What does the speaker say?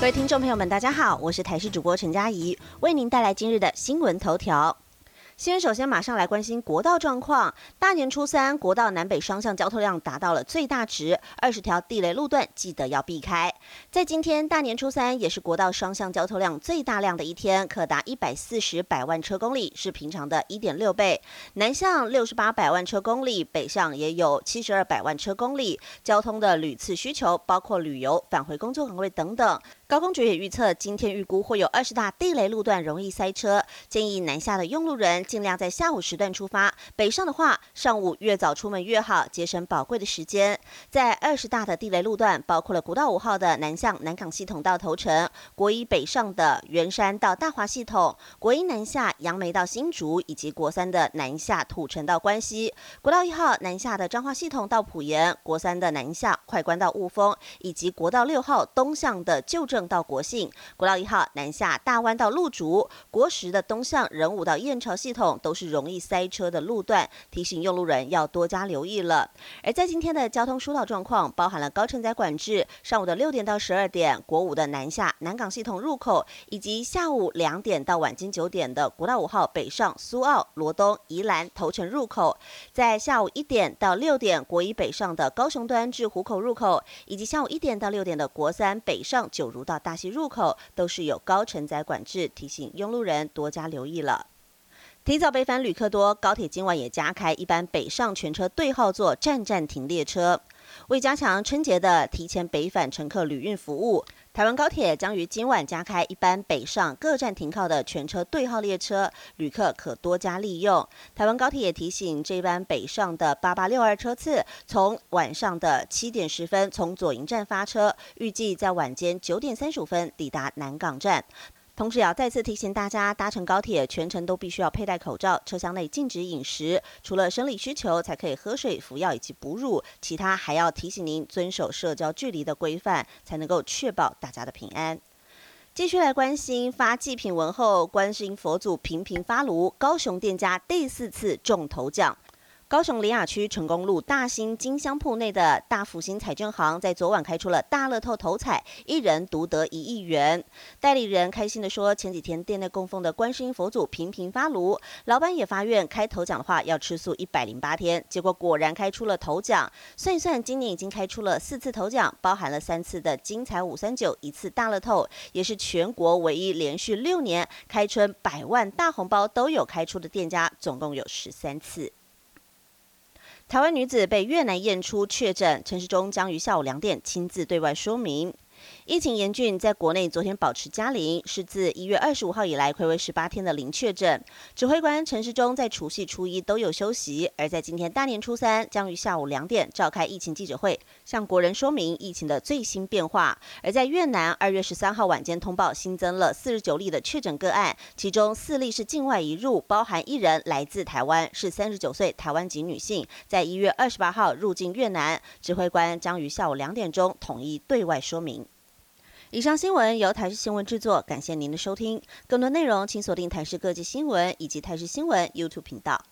各位听众朋友们，大家好，我是台视主播陈佳怡，为您带来今日的新闻头条。先首先马上来关心国道状况。大年初三，国道南北双向交通量达到了最大值，二十条地雷路段记得要避开。在今天大年初三，也是国道双向交通量最大量的一天，可达一百四十百万车公里，是平常的一点六倍。南向六十八百万车公里，北向也有七十二百万车公里。交通的屡次需求，包括旅游、返回工作岗位等等。高空局也预测，今天预估会有二十大地雷路段容易塞车，建议南下的用路人尽量在下午时段出发。北上的话，上午越早出门越好，节省宝贵的时间。在二十大的地雷路段，包括了国道五号的南向南港系统到头城，国一北上的圆山到大华系统，国一南下杨梅到新竹，以及国三的南下土城到关西，国道一号南下的彰化系统到埔盐，国三的南下快关到雾峰，以及国道六号东向的旧镇。正到国信国道一号南下大湾到鹿竹国十的东向仁武到燕巢系统都是容易塞车的路段，提醒用路人要多加留意了。而在今天的交通疏导状况，包含了高承载管制，上午的六点到十二点国五的南下南港系统入口，以及下午两点到晚间九点的国道五号北上苏澳罗东宜兰头城入口，在下午一点到六点国一北上的高雄端至湖口入口，以及下午一点到六点的国三北上九如到。大溪入口都是有高承载管制，提醒用路人多加留意了。提早北返旅客多，高铁今晚也加开一般北上全车对号座站站停列车，为加强春节的提前北返乘客旅运服务。台湾高铁将于今晚加开一班北上各站停靠的全车对号列车，旅客可多加利用。台湾高铁也提醒，这班北上的八八六二车次，从晚上的七点十分从左营站发车，预计在晚间九点三十五分抵达南港站。同时，也要再次提醒大家，搭乘高铁全程都必须要佩戴口罩，车厢内禁止饮食，除了生理需求才可以喝水、服药以及哺乳，其他还要提醒您遵守社交距离的规范，才能够确保大家的平安。继续来关心发祭品文后，观世音佛祖频频发炉，高雄店家第四次中头奖。高雄林雅区成功路大兴金香铺内的大福星彩券行，在昨晚开出了大乐透头彩，一人独得一亿元。代理人开心的说：“前几天店内供奉的观世音佛祖频频发炉，老板也发愿开头奖的话要吃素一百零八天。结果果然开出了头奖，算一算，今年已经开出了四次头奖，包含了三次的金彩五三九，一次大乐透，也是全国唯一连续六年开春百万大红包都有开出的店家，总共有十三次。”台湾女子被越南验出确诊，陈时中将于下午两点亲自对外说明。疫情严峻，在国内昨天保持加零，是自一月二十五号以来暌违十八天的零确诊。指挥官陈时中在除夕、初一都有休息，而在今天大年初三，将于下午两点召开疫情记者会，向国人说明疫情的最新变化。而在越南，二月十三号晚间通报新增了四十九例的确诊个案，其中四例是境外移入，包含一人来自台湾，是三十九岁台湾籍女性，在一月二十八号入境越南。指挥官将于下午两点钟统一对外说明。以上新闻由台视新闻制作，感谢您的收听。更多内容请锁定台视各界新闻以及台视新闻 YouTube 频道。